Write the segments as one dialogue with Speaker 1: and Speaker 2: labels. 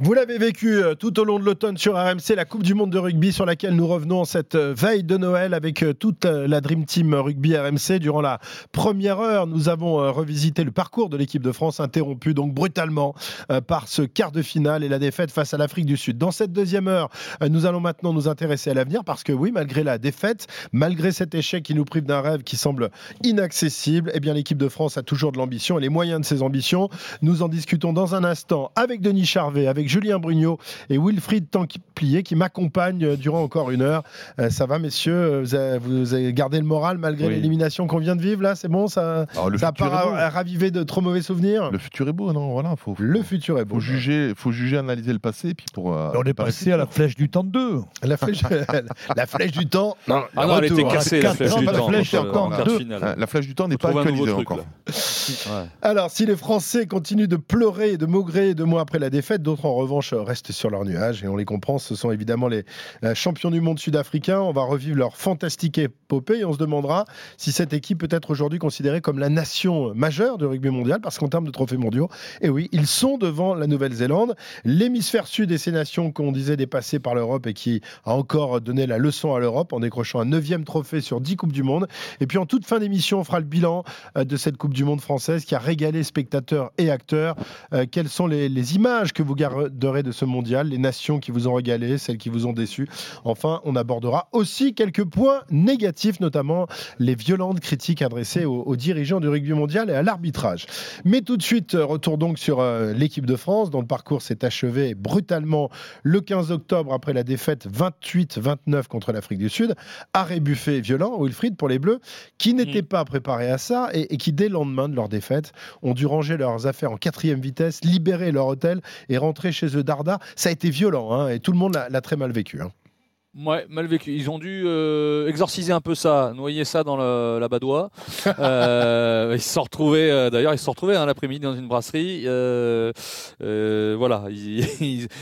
Speaker 1: Vous l'avez vécu euh, tout au long de l'automne sur RMC, la Coupe du Monde de rugby sur laquelle nous revenons cette euh, veille de Noël avec euh, toute la Dream Team Rugby RMC. Durant la première heure, nous avons revisité le parcours de l'équipe de France, interrompu donc brutalement par ce quart de finale et la défaite face à l'Afrique du Sud. Dans cette deuxième heure, nous allons maintenant nous intéresser à l'avenir parce que oui, malgré la défaite, malgré cet échec qui nous prive d'un rêve qui semble inaccessible, eh bien l'équipe de France a toujours de l'ambition et les moyens de ses ambitions. Nous en discutons dans un instant avec Denis Charvet, avec Julien Brugnot et Wilfried Tanquiplier qui m'accompagnent durant encore une heure. Euh, ça va, messieurs? Vous avez, gardé le moral malgré l'élimination qu'on vient de vivre là? C'est bon Ça n'a pas ravivé de trop mauvais souvenirs?
Speaker 2: Le futur est beau, non? Voilà,
Speaker 1: faut, Le futur est beau.
Speaker 2: Faut juger, faut juger, analyser le passé. Puis pour,
Speaker 3: euh, on est passé à la flèche du temps 2.
Speaker 1: La flèche, la flèche du temps.
Speaker 4: Non, ah non elle était cassée. La flèche du temps.
Speaker 2: La flèche du temps n'est pas actualisée encore.
Speaker 1: Alors, si les Français continuent de pleurer et de maugrer deux mois après la défaite, d'autres en revanche restent sur leur nuage et on les comprend. Ce sont évidemment les euh, champions du monde sud-africains. On va revivre leur fantastique épopée et on se demandera si cette équipe peut être aujourd'hui considérée comme la nation majeure du rugby mondial parce qu'en termes de trophées mondiaux, et eh oui, ils sont devant la Nouvelle-Zélande. L'hémisphère sud et ces nations qu'on disait dépassées par l'Europe et qui a encore donné la leçon à l'Europe en décrochant un neuvième trophée sur dix Coupes du Monde. Et puis en toute fin d'émission, on fera le bilan euh, de cette Coupe du Monde française qui a régalé spectateurs et acteurs. Euh, quelles sont les, les images que vous de ce mondial, les nations qui vous ont régalé, celles qui vous ont déçu. Enfin, on abordera aussi quelques points négatifs, notamment les violentes critiques adressées aux, dirigeants du rugby mondial et à l'arbitrage. Mais tout de suite, retour donc sur euh, l'équipe de France, dont le parcours s'est achevé brutalement le 15 octobre après la défaite 28-29 contre l'Afrique du Sud. Arrêt buffet violent, Wilfried, pour les Bleus, qui n'étaient mm. pas préparés à ça et, et qui, dès le lendemain de leur défaite, ont dû ranger leurs affaires en quatrième vitesse, libérer leur hôtel et rentrer chez eux Darda. Ça a été violent hein, et tout le monde l'a très mal vécu. Hein.
Speaker 4: Ouais, mal vécu. Ils ont dû euh, exorciser un peu ça, noyer ça dans la badoie. euh, ils se sont retrouvés, euh, d'ailleurs, ils se sont retrouvés hein, l'après-midi dans une brasserie. Voilà.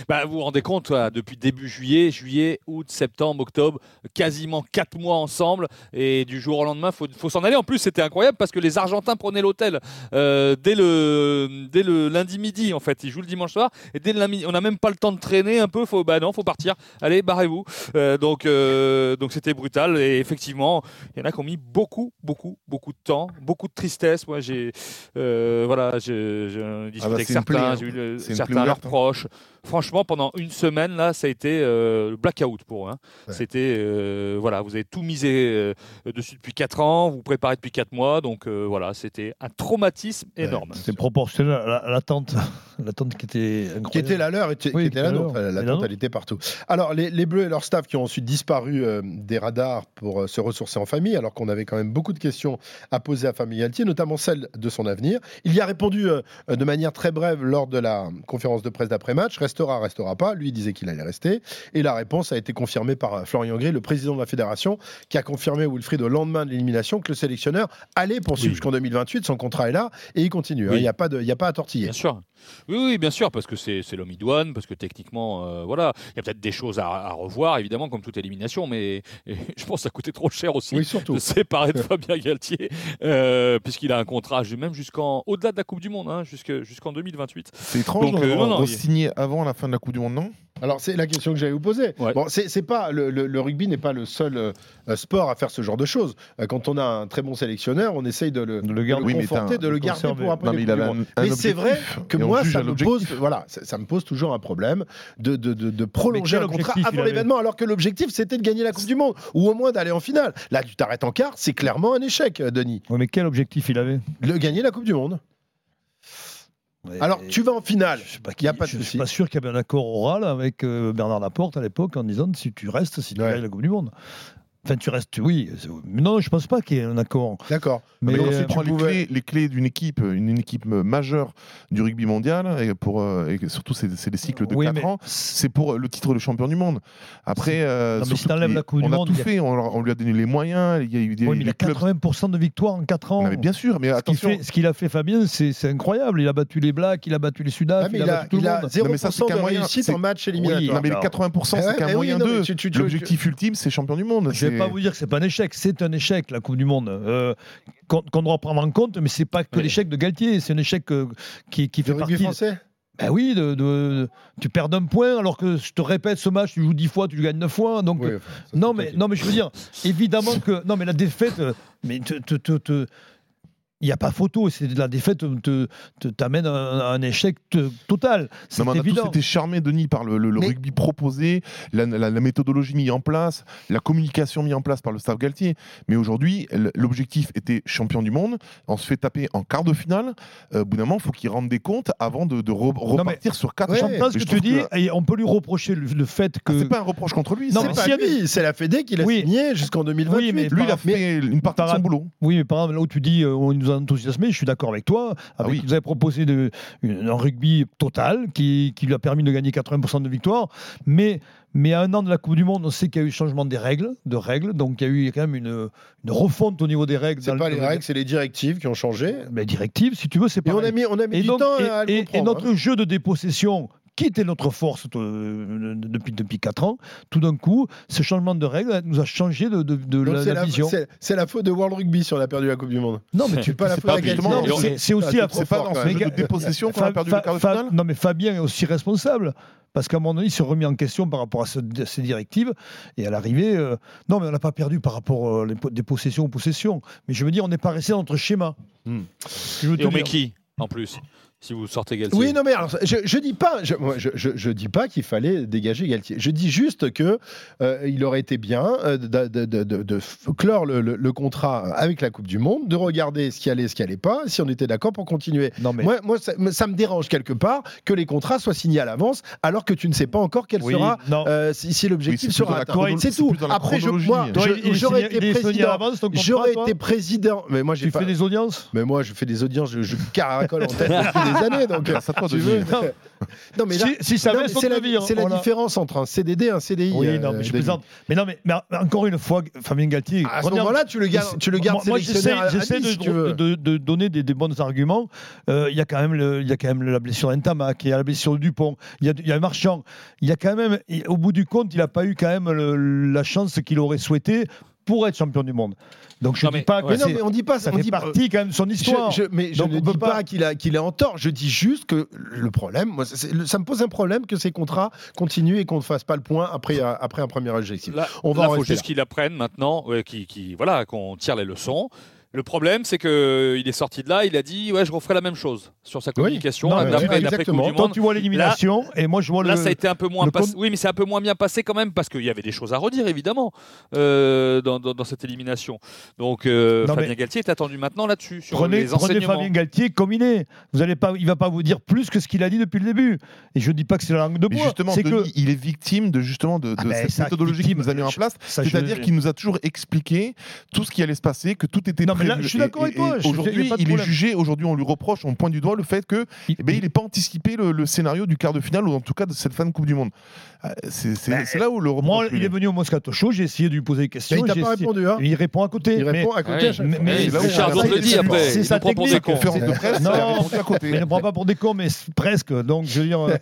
Speaker 4: bah, vous vous rendez compte, depuis début juillet, juillet, août, septembre, octobre, quasiment quatre mois ensemble. Et du jour au lendemain, il faut, faut s'en aller. En plus, c'était incroyable parce que les Argentins prenaient l'hôtel dès, le, dès le lundi midi, en fait. Ils jouent le dimanche soir. Et dès le lundi, on n'a même pas le temps de traîner un peu. Faut, bah non, faut partir. Allez, barrez-vous. Euh, donc, euh, donc c'était brutal. Et effectivement, il y en a qui ont mis beaucoup, beaucoup, beaucoup de temps, beaucoup de tristesse. Moi, j'ai, euh, voilà, j'ai discuté ah bah, avec certains, j'ai eu certains leurs proches franchement, pendant une semaine, là, ça a été euh, le blackout pour eux. Hein. C'était, euh, voilà, vous avez tout misé euh, dessus depuis 4 ans, vous, préparez depuis 4 mois, donc voilà, c'était un traumatisme énorme.
Speaker 3: C'était proportionnel à l'attente, l'attente qui était incroyable.
Speaker 1: Qui était la leur, qui était la nôtre, l'attente, elle était partout. Alors, les, les, Bleus et leur staff qui ont ensuite disparu des radars pour se ressourcer en famille, alors qu'on avait quand même beaucoup de questions à poser à Famille Galtier, notamment celle de son avenir. Il y a répondu de manière très brève lors de la conférence de presse d'après-match restera, restera pas. Lui, il disait qu'il allait rester. Et la réponse a été confirmée par euh, Florian Gris, le président de la fédération, qui a confirmé, Wilfried, au lendemain de l'élimination, que le sélectionneur allait poursuivre jusqu'en 2028. Son contrat est là et il continue. Hein. Il n'y a, pas de, a pas à tortiller.
Speaker 4: Bien sûr. Oui, oui, bien sûr, parce que c'est l'homme idoine, parce que techniquement, euh, voilà, il y a peut-être des choses à, revoir, évidemment, comme toute élimination, mais je pense que ça coûtait trop cher aussi
Speaker 1: oui, surtout.
Speaker 4: de séparer de Fabien Galtier, euh, puisqu'il a un contrat même jusqu'en au-delà de la Coupe du Monde, hein, jusqu'en 2028.
Speaker 2: C'est étrange de signer avant la fin de la Coupe du Monde, non?
Speaker 1: Alors c'est la question que j'allais vous poser. Bon, c'est pas le, rugby n'est pas le seul euh, sport à faire ce genre de choses. Euh, quand on a un très bon sélectionneur, on essaye de le, de le, garder, conforter, de le garder pour après. mais, c'est vrai que moi ça me pose, voilà, ça, me pose toujours un problème de, de, de prolonger un contrat avant l'événement, alors que l'objectif c'était de gagner la Coupe du Monde ou au moins d'aller en finale. Là, tu t'arrêtes en quart, c'est clairement un échec, euh, Denis.
Speaker 3: mais quel objectif il avait?
Speaker 1: Le gagner la Coupe du Monde. Alors, tu vas en finale.
Speaker 3: Je ne suis pas sûr qu'il y avait un accord oral avec euh, Bernard Laporte à l'époque en disant si tu restes, si tu gagnes la Coupe du Monde. Enfin, tu restes, oui. Non, je pense pas qu'il y ait un accord.
Speaker 1: D'accord.
Speaker 2: Mais, mais tu prends les, clés, les, clés, d'une équipe, une, équipe majeure du rugby mondial, et, pour, euh, et surtout c'est, des cycles de 4 ans, c'est pour le titre de champion du monde. Après, euh,
Speaker 3: non, mais si la coupe
Speaker 2: on
Speaker 3: du
Speaker 2: a tout fait, on, lui a donné les moyens. Il y a eu des,
Speaker 3: oui, mais il a 80% de victoires en 4 ans.
Speaker 2: mais bien sûr, mais attention.
Speaker 3: Ce qu'il, a fait Fabien, c'est, incroyable. Il a battu les Blacks, il a battu les Sudaf,
Speaker 1: ah, il, a, battu tout le monde. 0% de réussite en match éliminatoire.
Speaker 2: mais les 80%, c'est qu'un moyen d'eux. L'objectif ultime, c'est champion du monde.
Speaker 3: Je vais pas vous dire que c'est pas c'est un échec, la Coupe du Monde. Euh, qu'on doit prendre en compte, mais c'est pas que l'échec de Galtier, c'est un échec euh, qui, qui fait partie.
Speaker 1: français?
Speaker 3: Ben oui, de, tu perds d'un point alors que je te répète ce match, tu joues dix fois, tu le gagnes neuf fois. Donc non mais non mais je veux dire évidemment que non mais la défaite, mais te, te, te, il n'y a pas photo. C'est de la défaite te, t'amène à, un échec total. C'est évident.
Speaker 2: C'était charmé, Denis, par le, rugby proposé, la, méthodologie mise en place, la communication mise en place par le staff Galtier. Mais aujourd'hui, l'objectif était champion du monde. On se fait taper en quart de finale. Euh, au bout d'un moment, il faut qu'il rende des comptes avant de, repartir sur quatre.
Speaker 3: Ouais, ce que tu dis. on peut lui reprocher le, fait que.
Speaker 2: Ce c'est pas un reproche contre lui.
Speaker 1: Non, c'est pas lui. C'est la Fédé qui l'a signé jusqu'en 2028. Oui,
Speaker 2: mais lui, il a fait une partie de son boulot.
Speaker 3: Oui, mais par exemple, là où tu dis, euh, on nous enthousiasmé, je suis d'accord avec toi. Ah avec, Vous avez proposé de, un rugby total qui, qui, lui a permis de gagner 80% de victoires. Mais, mais à un an de la Coupe du Monde, on sait qu'il y a eu changement des règles, de règles. Donc il y a eu quand même une, une refonte au niveau des règles.
Speaker 1: C'est pas les règles, c'est les directives qui ont changé.
Speaker 3: Mais directives, si tu veux, c'est pas.
Speaker 1: On a mis, on a mis du temps à
Speaker 3: et, et notre hein. jeu de dépossession qui était notre force euh, depuis, depuis 4 ans, tout d'un coup, ce changement de règles nous a changé de, de, la, vision.
Speaker 1: C'est la faute de World Rugby si on a perdu la Coupe du Monde.
Speaker 3: Non, mais tu pas la faute de C'est aussi la
Speaker 2: faute. de dépossession qu'on a perdu le quart de finale
Speaker 3: Non, mais Fabien est aussi responsable. Parce qu'à un moment donné, il s'est remis en question par rapport à, ces directives. Et à l'arrivée, euh, non, mais on n'a pas perdu par rapport euh, des possessions aux possessions. Mais je veux dire, on n'est pas resté dans notre schéma.
Speaker 4: Hmm. Et on met qui, en plus? Si vous sortez Galtier.
Speaker 1: Oui, non, mais alors, je, je dis pas, je, je, je, dis pas qu'il fallait dégager Galtier. Je dis juste que euh, il aurait été bien euh, de, de, de, de, clore le, le, contrat avec la Coupe du Monde, de regarder ce qui allait, ce qui allait pas, si on était d'accord pour continuer. Non, mais... Moi, moi ça, ça, me dérange quelque part que les contrats soient signés à l'avance, alors que tu ne sais pas encore quel sera euh, si, si l'objectif sera atteint. C'est tout. Après, je, moi, j'aurais été président. J'aurais été président. Mais moi, j'ai
Speaker 3: tu fais des audiences?
Speaker 1: Mais moi, je fais des audiences. Je, caracole en tête années. Donc, tu veux.
Speaker 3: Non, mais si, ça
Speaker 1: c'est la, c'est la différence entre un CDD et un CDI.
Speaker 3: Oui, non, mais euh, je plaisante. Mais non, mais, encore une fois, Fabien Galtier.
Speaker 1: À ce moment-là, tu le gardes, tu le gardes moi, j'essaie,
Speaker 3: de, donner des, bons arguments. Euh, il y a quand même il y a quand même la blessure d'Entamac, il y a la blessure de Dupont, il y a, il y a Marchand. Il y a quand même, au bout du compte, il n'a pas eu quand même la chance qu'il aurait souhaité pour être champion du monde. Donc je ne dis pas que
Speaker 1: non, mais on dit pas
Speaker 3: ça
Speaker 1: on
Speaker 3: fait partie quand même de son histoire.
Speaker 1: Je, mais je ne dis pas, qu'il a qu'il est en tort. Je dis juste que le problème, moi, ça me pose un problème que ces contrats continuent et qu'on ne fasse pas le point après après un premier objectif.
Speaker 4: on va faut juste qu'il apprenne maintenant, qui, qui voilà, qu'on tire les leçons. Le problème, c'est qu'il est sorti de là, il a dit ouais, je referai la même chose sur sa communication.
Speaker 3: Oui. Non, Quand tu vois l'élimination, et moi je vois
Speaker 4: là, ça a été un peu moins passé. Oui, mais c'est un peu moins bien passé quand même parce qu'il y avait des choses à redire évidemment euh, dans, dans, cette élimination. Donc euh, Fabien Galtier est attendu maintenant là-dessus sur
Speaker 3: prenez,
Speaker 4: les enseignements.
Speaker 3: Prenez Fabien Galtier comme il est. Vous allez pas, il va pas vous dire plus que ce qu'il a dit depuis le début. Et je dis pas que c'est la langue de bois.
Speaker 2: justement, que... il est victime de justement de, ah ben, cette méthodologie qu'il nous a mis en place. C'est-à-dire qu'il nous a toujours expliqué tout ce qui allait se passer, que tout était prévu
Speaker 3: je suis d'accord avec toi.
Speaker 2: Aujourd'hui, il est jugé. Aujourd'hui, on lui reproche, on pointe du doigt le fait que il n'est eh pas anticipé le, scénario du quart de finale ou en tout cas de cette fin de Coupe du Monde. Euh, c'est bah, là où le reproche.
Speaker 3: Moi, il est venu au Moscato Show, j'ai essayé de lui poser des questions.
Speaker 1: il t'a pas répondu. Hein.
Speaker 3: Il répond à côté.
Speaker 1: Il répond à côté.
Speaker 4: Mais Richard le dit après.
Speaker 3: C'est sa technique.
Speaker 2: conférence de presse.
Speaker 3: Non, il ne prend pas pour des cons, mais presque. Donc, je veux dire.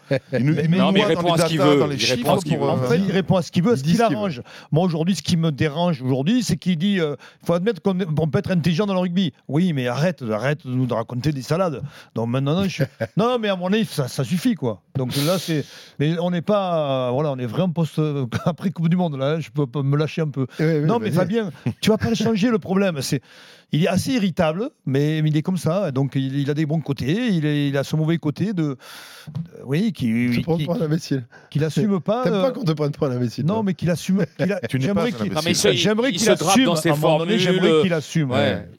Speaker 4: Non, mais il répond à ce qu'il veut.
Speaker 3: En fait, il répond à ce qu'il veut, à ce qu'il arrange. Moi, aujourd'hui, ce qui me dérange aujourd'hui, c'est qu'il dit il faut admettre qu'on peut être intelligent dans le rugby. Oui, mais arrête, arrête de nous raconter des salades. Donc maintenant, je... non, mais à mon avis, ça, ça suffit, quoi. Donc là, c'est, mais on n'est pas, voilà, on est vraiment post après Coupe du Monde là. Hein, je peux me lâcher un peu. non, mais Fabien, tu vas pas le changer le problème. C'est il est assez irritable, mais, il est comme ça. Donc il, a des bons côtés, il, il, a ce mauvais côté de, oui, qui,
Speaker 1: tu prends pour un imbécile.
Speaker 3: Qu'il assume pas.
Speaker 1: T'aimes pas euh, qu'on te prenne pour un imbécile.
Speaker 3: Non, mais qu'il assume. Qu'il j'aimerais qu'il assume
Speaker 4: dans ses formules. J'aimerais
Speaker 3: qu'il assume.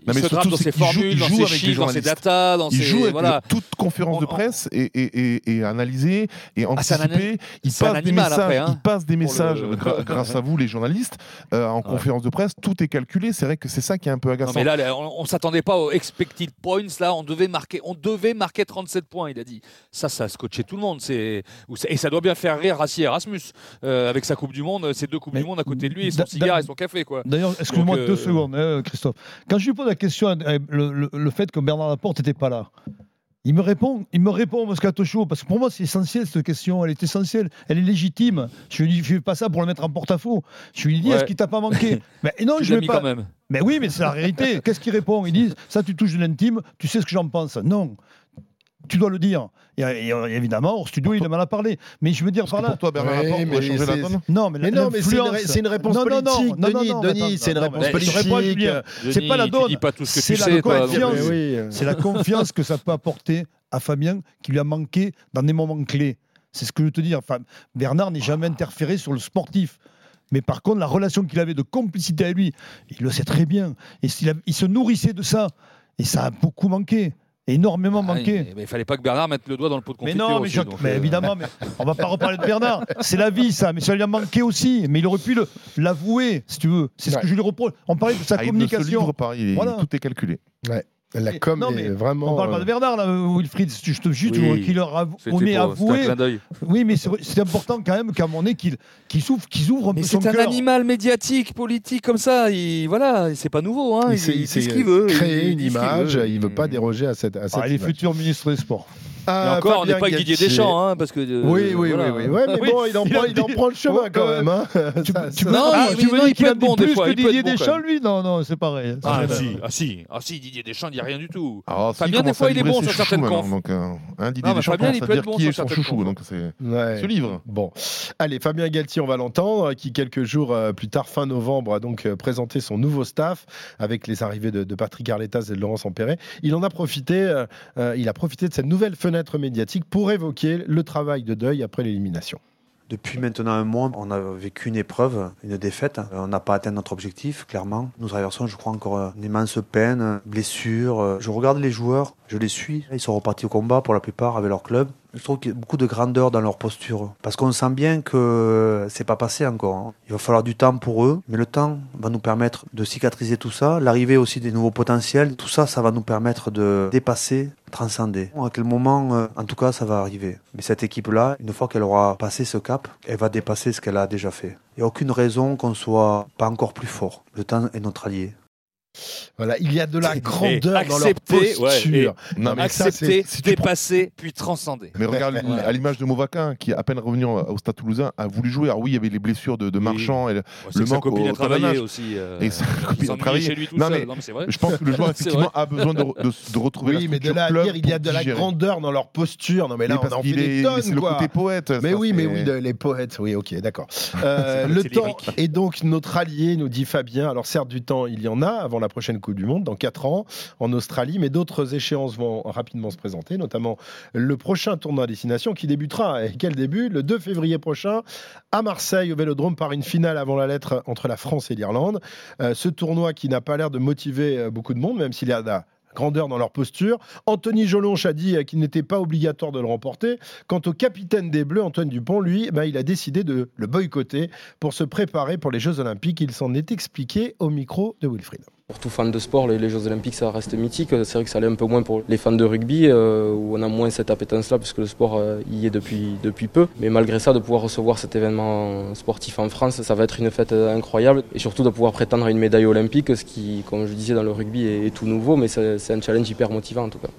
Speaker 4: Il se drape dans ses formules, dans ses chiffres, dans ses data, dans
Speaker 2: il
Speaker 4: joue
Speaker 2: avec toute conférence de presse et analysé et ah, anticipé. Il passe des messages. Hein, il passe des messages grâce à vous, les journalistes, euh, en conférence de presse. Tout est calculé. C'est vrai que c'est ça qui est un peu agaçant
Speaker 4: on, ne s'attendait pas aux expected points. Là, on devait marquer, on devait marquer 37 points. Il a dit ça, ça a scotché tout le monde. C'est et ça doit bien faire rire Rassi Erasmus euh, avec sa Coupe du Monde, ses deux coupes du monde à côté de lui et son cigare et son café, quoi.
Speaker 3: D'ailleurs, excuse-moi deux euh, secondes, hein, Christophe. Quand je lui pose la question, euh, le, fait que Bernard Laporte n'était pas là. Il me répond, il me répond Moscato Show, parce que pour moi c'est essentiel cette question, elle est essentielle, elle est légitime. Je lui dis, je fais pas ça pour le mettre en porte-à-faux. Je lui dis, est-ce qu'il t'a pas manqué
Speaker 4: Mais non, je ne pas. Quand même.
Speaker 3: Mais oui, mais c'est la réalité. Qu'est-ce qu'il répond? Il dit, ça tu touches de l'intime, tu sais ce que j'en pense. Non. Tu dois le dire. Et, et, évidemment, au studio, il a mal à parler. Mais je veux dire par là.
Speaker 2: pour toi, Bernard
Speaker 1: Ouais,
Speaker 2: Laporte changer la donne
Speaker 3: Non, mais,
Speaker 1: Mais non, mais c'est une, une réponse
Speaker 3: Non, non, non,
Speaker 1: politique,
Speaker 3: non, non,
Speaker 1: Denis.
Speaker 3: non,
Speaker 1: Denis, c'est une
Speaker 3: non,
Speaker 1: réponse politique.
Speaker 3: C'est pas la
Speaker 4: tu
Speaker 3: donne.
Speaker 4: dis pas tout ce que
Speaker 3: C'est
Speaker 4: tu
Speaker 3: la
Speaker 4: sais, toi.
Speaker 3: confiance.
Speaker 1: oui.
Speaker 3: C'est la confiance que ça peut apporter à Fabien qui lui a manqué dans des moments clés. C'est ce que je veux te dire. Enfin, Bernard n'est jamais interféré sur le sportif. Mais par contre, la relation qu'il avait de complicité avec lui, il le sait très bien. Et s'il a- il se nourrissait de ça. Et ça a beaucoup manqué. Énormément
Speaker 4: ah,
Speaker 3: manqué.
Speaker 4: mais- mais il fallait pas que Bernard mette le doigt dans le pot de
Speaker 3: Mais
Speaker 4: confiture
Speaker 3: non, mais,
Speaker 4: aussi,
Speaker 3: je-
Speaker 4: donc,
Speaker 3: mais
Speaker 4: euh,
Speaker 3: évidemment, mais on va pas reparler de Bernard. C'est la vie, ça. Mais ça lui a manqué aussi. Mais il aurait pu le- l'avouer, si tu veux. C'est ce
Speaker 1: Ouais.
Speaker 3: que je lui reproche. On parlait de sa
Speaker 2: Ah, il ne se
Speaker 3: communication.
Speaker 2: livre pas, il est-
Speaker 3: Voilà.
Speaker 2: tout est calculé.
Speaker 1: La com
Speaker 3: non,
Speaker 1: est vraiment.
Speaker 3: On parle pas de
Speaker 1: euh,
Speaker 3: Bernard, là, Wilfried. Je te juste
Speaker 4: Oui.
Speaker 3: qu'il leur on est avoué. Oui, mais c'est important quand même qu'à un moment donné, qu'il qu'il s'ouvre, qu'il ouvre un
Speaker 4: Mais
Speaker 3: peu son
Speaker 4: c'est un animal médiatique, politique comme ça. Il, voilà, c'est pas nouveau. Hein.
Speaker 1: il s'est
Speaker 4: ce qu'il veut.
Speaker 1: créé
Speaker 4: il
Speaker 1: une image,
Speaker 4: veut.
Speaker 1: il veut pas déroger à cette, à cette
Speaker 3: Ah, il est futur ministre des Sports.
Speaker 4: Et
Speaker 1: Ah,
Speaker 4: encore, on n'est
Speaker 1: Fabien
Speaker 4: pas Didier
Speaker 1: Galtier.
Speaker 4: Deschamps, hein, parce que. euh,
Speaker 1: Oui, oui,
Speaker 4: voilà.
Speaker 1: oui, oui. Ouais, mais
Speaker 3: Oui,
Speaker 1: bon, il en,
Speaker 3: il
Speaker 1: prend,
Speaker 3: a
Speaker 1: il en prend le chemin
Speaker 3: Oh,
Speaker 1: quand même. hein.
Speaker 3: Tu,
Speaker 1: Ça,
Speaker 3: tu
Speaker 1: ça-
Speaker 4: Non,
Speaker 3: ah,
Speaker 4: il-
Speaker 3: tu me
Speaker 4: non,
Speaker 3: dis
Speaker 4: il
Speaker 3: qu'il
Speaker 4: peut
Speaker 3: a
Speaker 4: être
Speaker 3: dit
Speaker 4: bon des
Speaker 3: plus
Speaker 4: fois,
Speaker 3: que
Speaker 4: il peut être
Speaker 3: Didier
Speaker 4: bon, quand
Speaker 3: Deschamps,
Speaker 4: même.
Speaker 3: lui Non, non, c'est pareil.
Speaker 4: Ah,
Speaker 3: C'est
Speaker 4: si, ah si, ah si, Didier Deschamps, il dit rien du tout.
Speaker 2: Alors,
Speaker 4: Fabien, des fois, il est bon sur certaines confs.
Speaker 2: Donc, euh, un Didier
Speaker 4: Non, mais
Speaker 2: Deschamps
Speaker 4: Fabien,
Speaker 2: commence
Speaker 4: il
Speaker 2: à
Speaker 4: peut
Speaker 2: dire
Speaker 4: être bon
Speaker 2: qui
Speaker 4: sur
Speaker 2: est son
Speaker 4: certaines
Speaker 2: chouchou.
Speaker 4: confs.
Speaker 2: Donc, c'est
Speaker 1: Ouais.
Speaker 2: ce livre.
Speaker 1: Bon, allez, Fabien Galtier, on va l'entendre, qui quelques jours euh, plus tard, fin novembre, a donc euh, présenté son nouveau staff avec les arrivées de, de Patrick Arletas et de Laurence Ampéré. Il en a profité, euh, euh, il a profité de cette nouvelle fenêtre médiatique pour évoquer le travail de deuil après l'élimination.
Speaker 5: Depuis maintenant un mois, on a vécu une épreuve, une défaite. On n'a pas atteint notre objectif, clairement. Nous traversons, je crois, encore une immense peine, blessure. Je regarde les joueurs, je les suis. Ils sont repartis au combat pour la plupart avec leur club. Je trouve qu'il y a beaucoup de grandeur dans leur posture. Parce qu'on sent bien que c'est pas passé encore. hein. Il va falloir du temps pour eux, mais le temps va nous permettre de cicatriser tout ça. L'arrivée aussi des nouveaux potentiels, tout ça, ça va nous permettre de dépasser, transcender. À quel moment, euh, en tout cas, ça va arriver. Mais cette équipe-là, une fois qu'elle aura passé ce cap, elle va dépasser ce qu'elle a déjà fait. Il n'y a aucune raison qu'on soit pas encore plus fort. Le temps est notre allié.
Speaker 1: Voilà, il y a de la
Speaker 4: Et
Speaker 1: grandeur dans leur
Speaker 4: ouais,
Speaker 1: posture.
Speaker 2: Non, mais ça,
Speaker 4: Accepter,
Speaker 2: prends-
Speaker 4: dépasser, puis transcender.
Speaker 2: Mais regarde,
Speaker 4: Ouais.
Speaker 2: à l'image de Movaca, qui à peine revenu au Stade Toulousain, a voulu jouer. Alors oui, il y avait les blessures de, de. Marchand. Et le-
Speaker 4: C'est
Speaker 2: Le manque
Speaker 4: copine
Speaker 2: au
Speaker 4: a travaillé
Speaker 2: talonnage.
Speaker 4: aussi. euh,
Speaker 2: Et sa copine a travaillé.
Speaker 4: chez lui tout
Speaker 2: Non,
Speaker 4: seul.
Speaker 2: mais
Speaker 4: Non, mais c'est vrai.
Speaker 2: je pense que le joueur, effectivement, a besoin de, de, de retrouver
Speaker 1: Oui,
Speaker 2: la
Speaker 1: mais de
Speaker 2: structure
Speaker 1: là à
Speaker 2: club
Speaker 1: dire il y a de la
Speaker 2: digérer.
Speaker 1: grandeur dans leur posture. Non, mais là,
Speaker 2: Mais
Speaker 1: on en fait des
Speaker 2: est-
Speaker 1: tonnes,
Speaker 2: c'est le
Speaker 1: quoi.
Speaker 2: côté poète.
Speaker 1: Mais
Speaker 2: ça,
Speaker 1: oui, mais oui, les poètes, oui, ok, d'accord. Euh, le temps est donc notre allié, nous dit Fabien. Alors certes, du temps, il y en a avant la prochaine Coupe du Monde, dans 4 ans, en Australie, mais d'autres échéances vont rapidement se présenter, notamment le prochain tournoi à destination qui débutera, et quel début, le 2 février prochain, à Marseille, au Vélodrome, par une finale avant la lettre entre la France et l'Irlande. Euh, ce tournoi qui n'a pas l'air de motiver euh, beaucoup de monde, même s'il y a de la grandeur dans leur posture. Anthony Jolonche a dit euh, qu'il n'était pas obligatoire de le remporter. Quant au capitaine des Bleus, Antoine Dupont, lui, ben, il a décidé de le boycotter pour se préparer pour les Jeux Olympiques. Il s'en est expliqué au micro de Wilfried.
Speaker 6: Pour tout fan de sport, les, Jeux Olympiques, ça reste mythique. C'est vrai que ça l'est un peu moins pour les fans de rugby, euh, où on a moins cette appétence-là, puisque le sport euh, y est depuis, depuis peu. Mais malgré ça, de pouvoir recevoir cet événement sportif en France, ça va être une fête euh, incroyable. Et surtout de pouvoir prétendre à une médaille olympique, ce qui, comme je disais dans le rugby, est, tout nouveau, mais c'est un challenge hyper motivant en tout cas.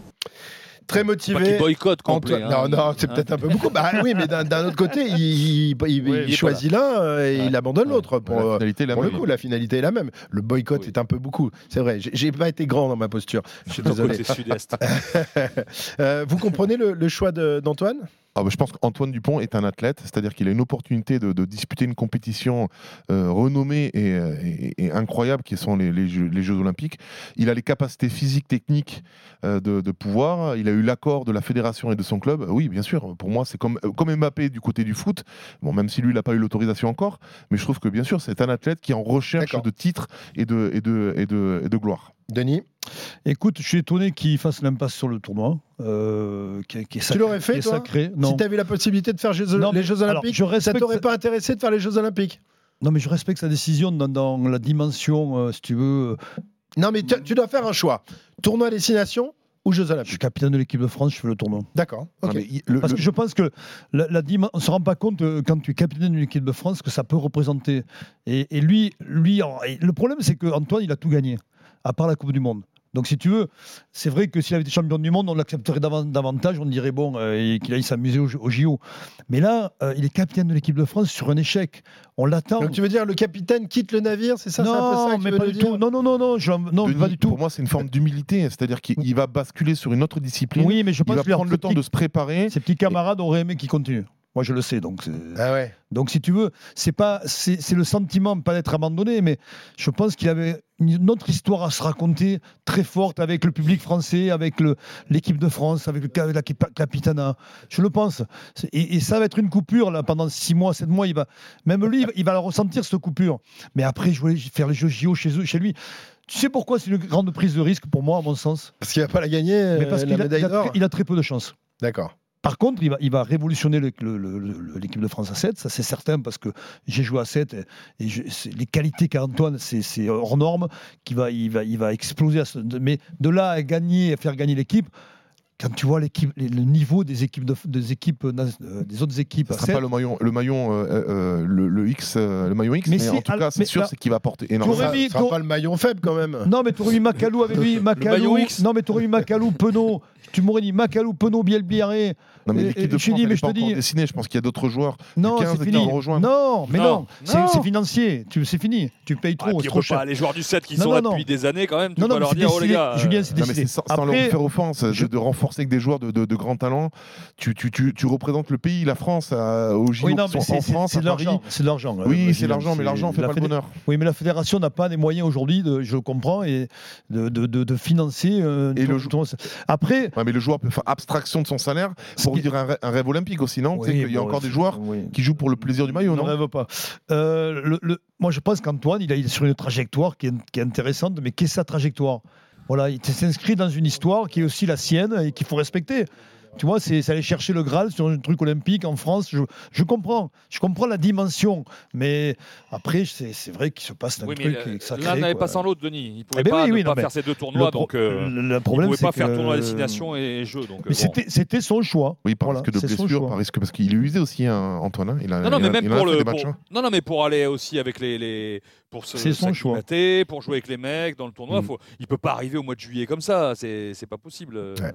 Speaker 1: Très motivé.
Speaker 4: boycotte complet. Hein.
Speaker 1: Non, non, c'est
Speaker 4: Hein.
Speaker 1: peut-être un peu beaucoup. Bah oui, mais d'un autre côté, il, il- il- il
Speaker 4: Oui, il est
Speaker 1: choisit l'un euh, et il abandonne l'autre. Pour,
Speaker 2: La finalité est la
Speaker 1: pour le
Speaker 2: même.
Speaker 1: coup, la finalité est la même. Le boycott
Speaker 4: Oui.
Speaker 1: est un peu beaucoup. C'est vrai. J'ai- J'ai pas été grand dans ma posture. Je suis désolé.
Speaker 4: côté sud-est.
Speaker 1: Euh, vous comprenez le, le choix de- d'Antoine?
Speaker 2: Ah bah, je pense qu'Antoine Dupont est un athlète, c'est-à-dire qu'il a une opportunité de, de disputer une compétition euh, renommée et, euh, et- et incroyable qui sont les, les Jeux, les Jeux Olympiques. Il a les capacités physiques, techniques euh, de, de pouvoir. Il a eu l'accord de la fédération et de son club. Oui, bien sûr. Pour moi, c'est comme, comme Mbappé du côté du foot. Bon, même si lui, il n'a pas eu l'autorisation encore, mais je trouve que bien sûr, c'est un athlète qui est en recherche de titres et de, et de, et de, et de gloire.
Speaker 1: Denis?
Speaker 3: Écoute, je suis étonné qu'il fasse l'impasse sur le tournoi. Euh, qui, est- qui est
Speaker 1: Tu
Speaker 3: sacré-
Speaker 1: l'aurais fait, toi
Speaker 3: sacré.
Speaker 1: Si tu avais la possibilité de faire Jeux-
Speaker 3: Non,
Speaker 1: les Jeux
Speaker 3: alors,
Speaker 1: Olympiques,
Speaker 3: je
Speaker 1: ça t'aurait pas intéressé de faire les Jeux Olympiques?
Speaker 3: Non, mais je respecte sa décision dans, dans la dimension, euh, si tu veux.
Speaker 1: Non, mais tu, tu dois faire un choix. Tournoi à destination ou Jeux
Speaker 3: Je suis
Speaker 1: Olympiques
Speaker 3: capitaine de l'équipe de France, je fais le tournoi.
Speaker 1: D'accord.
Speaker 3: Parce que je pense que la, la on ne se rend pas compte euh, quand tu es capitaine d'une équipe de France que ça peut représenter. Et, et lui, lui alors, et le problème, c'est qu'Antoine, il a tout gagné, à part la Coupe du Monde. Donc si tu veux, c'est vrai que s'il avait été champion du monde, on l'accepterait davantage, on dirait bon, euh, qu'il aille s'amuser au, au, JO. Mais là, euh, il est capitaine de l'équipe de France sur un échec. On l'attend.
Speaker 1: Donc tu veux dire le capitaine quitte le navire, c'est ça
Speaker 3: Non,
Speaker 1: ça
Speaker 3: mais pas du tout. Non, non, non, non, je, non
Speaker 2: Denis,
Speaker 3: pas du tout.
Speaker 2: Pour moi, c'est une forme d'humilité, c'est-à-dire qu'il va basculer sur une autre discipline.
Speaker 3: Oui, mais je pense
Speaker 2: il va prendre le temps de se préparer.
Speaker 3: Ses petits camarades auraient aimé qu'il continue. Moi, je le sais. Donc,
Speaker 1: ah ouais.
Speaker 3: donc si tu veux, c'est pas, c'est le sentiment pas d'être abandonné, mais je pense qu'il avait une autre histoire à se raconter très forte avec le public français, avec l'équipe de France, avec le, la capitana. Je le pense. Et, et, ça va être une coupure là pendant 6 mois, 7 mois. Il va, même lui, il va la ressentir cette coupure. Mais après, je voulais faire les Jeux JO chez eux, chez lui. Tu sais pourquoi c'est une grande prise de risque pour moi, à mon sens?
Speaker 1: Parce qu'il va pas la gagner.
Speaker 3: Mais parce
Speaker 1: la
Speaker 3: qu'il a très peu de chance.
Speaker 1: D'accord.
Speaker 3: Par contre, il va, il va révolutionner l'équipe de France à 7, ça c'est certain, parce que j'ai joué à 7 et, et je, les qualités qu'a Antoine, c'est hors norme, qui va, il, va, il va exploser. À ce, mais de là à gagner, à faire gagner l'équipe, quand tu vois l'équipe, le niveau des équipes, de, des, équipes euh, des autres équipes,
Speaker 2: ce sera pas le maillon, le maillon, euh, euh, le, le, X, le maillon X, mais, mais en tout cas, c'est sûr, c'est qu'il va apporter énormément.
Speaker 1: Ça ne sera pas le maillon faible quand même.
Speaker 3: Non, mais tu aurais mis Macalou avec lui, Macalou. Non, mais tu aurais mis Macalou, Penaud. Tu m'aurais dit Macalou, Penaud, Bielbiaré.
Speaker 2: Non, mais l'équipe de France, dit, mais je te dis... dessinée. Je pense qu'il y a d'autres joueurs.
Speaker 3: Non, c'est fini. Non, mais non, non. c'est financier. C'est fini. Tu payes trop.
Speaker 4: Ah,
Speaker 3: c'est trop cher.
Speaker 4: Les joueurs du 7 qui sont là depuis des années, quand même, tu
Speaker 3: non,
Speaker 4: leur dire, oh les gars.
Speaker 3: Julien, c'est décidé.
Speaker 2: Sans leur faire offense, de renforcer avec des joueurs de grand talent. Tu représentes le pays, la France, au JO en France,
Speaker 3: C'est de l'argent. C'est de l'argent.
Speaker 2: Oui, c'est l'argent, mais l'argent fait pas le bonheur.
Speaker 3: Oui, mais la fédération n'a pas les moyens aujourd'hui, je comprends, et de financer.
Speaker 2: Et Mais le joueur peut faire abstraction de son salaire pour dire un, rêve olympique aussi, non? Il y a encore des joueurs qui jouent pour le plaisir du maillot, non?
Speaker 3: Ne rêve pas. Euh, moi, je pense qu'Antoine, il est sur une trajectoire qui est, intéressante, mais qu'est-ce sa trajectoire? Voilà, il s'inscrit dans une histoire qui est aussi la sienne et qu'il faut respecter. Tu vois, c'est aller chercher le Graal sur un truc olympique en France. Je, je comprends. Je comprends la dimension. Mais après, c'est vrai qu'il se passe un
Speaker 4: oui,
Speaker 3: truc
Speaker 4: mais
Speaker 3: sacré.
Speaker 4: L'un n'avait pas sans l'autre, Denis. Il ne pouvait eh ben pas, oui, oui, pas faire ces deux tournois. Le, donc, euh,
Speaker 3: le problème,
Speaker 4: il ne pouvait pas
Speaker 3: que...
Speaker 4: faire tournoi destination et jeu. Donc,
Speaker 3: mais bon. c'était son choix.
Speaker 2: Oui, par risque de blessure, par risque parce qu'il est usé aussi, hein, Antoine. Il a,
Speaker 4: non, non,
Speaker 2: il
Speaker 4: mais
Speaker 2: a,
Speaker 4: même
Speaker 2: il
Speaker 4: pour
Speaker 2: a
Speaker 4: le.
Speaker 2: des
Speaker 4: Pour...
Speaker 2: matchs.
Speaker 4: Non, non, mais pour aller aussi avec les. les... Pour se
Speaker 3: c'est son choix.
Speaker 4: pour jouer avec les mecs dans le tournoi,
Speaker 2: Mm.
Speaker 4: faut... il peut pas arriver au mois de juillet comme ça. C'est pas possible.
Speaker 1: Ouais.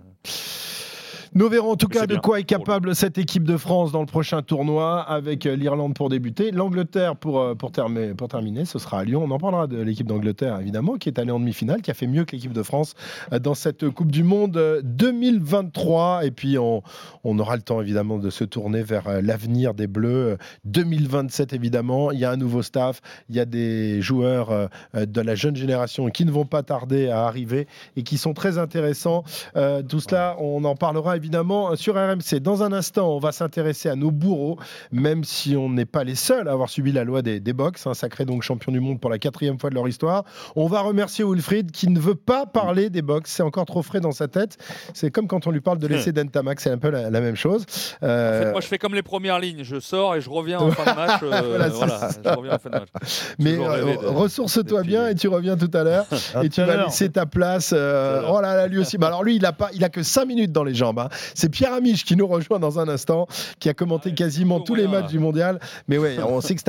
Speaker 1: Nous verrons en tout cas de
Speaker 4: bien.
Speaker 1: quoi est capable cette équipe de France dans le prochain tournoi avec euh, l'Irlande pour débuter, l'Angleterre pour, euh, pour, termi- pour terminer, ce sera à Lyon. On en parlera de l'équipe d'Angleterre évidemment qui est allée en demi-finale, qui a fait mieux que l'équipe de France euh, dans cette Coupe du Monde euh, 2023 et puis on, on aura le temps évidemment de se tourner vers l'avenir des Bleus Euh, 2027 évidemment. Il y a un nouveau staff, il y a des joueurs de la jeune génération qui ne vont pas tarder à arriver et qui sont très intéressants. Euh, tout cela, on en parlera évidemment sur RMC. Dans un instant, on va s'intéresser à nos bourreaux, même si on n'est pas les seuls à avoir subi la loi des, des box, un sacré donc champion du monde pour la quatrième fois de leur histoire. On va remercier Wilfried qui ne veut pas parler des box, c'est encore trop frais dans sa tête. C'est comme quand on lui parle de l'essai d'Entamax, c'est un peu la, la même chose.
Speaker 4: En
Speaker 1: Euh,
Speaker 4: fait, moi, je fais comme les premières lignes. Je sors et je reviens en fin de match. euh,
Speaker 1: Voilà, c'est
Speaker 4: voilà,
Speaker 1: ça.
Speaker 4: je reviens en fin de match.
Speaker 1: mais euh, ressource-toi bien et tu reviens tout à l'heure. Et tu vas laisser ta place. euh, oh là là, lui aussi. Bah alors lui, il a pas, il a que 5 minutes dans les jambes. hein. C'est Pierre Amiche qui nous rejoint dans un instant, qui a commenté
Speaker 4: Ouais,
Speaker 1: quasiment tous les matchs du mondial. Mais ouais, on sait que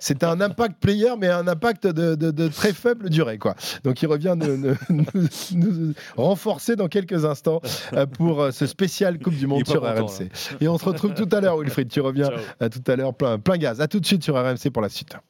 Speaker 1: c'est un, impact player, mais un impact de, de- de très faible durée, quoi. Donc il revient nous, nous- nous- nous renforcer dans quelques instants euh, pour euh, ce spécial Coupe du Monde sur
Speaker 4: content,
Speaker 1: RMC. Et on se retrouve tout à l'heure, Wilfried. Tu reviens
Speaker 4: Ciao.
Speaker 1: tout à l'heure plein, plein gaz. À tout de suite sur RMC pour la suite.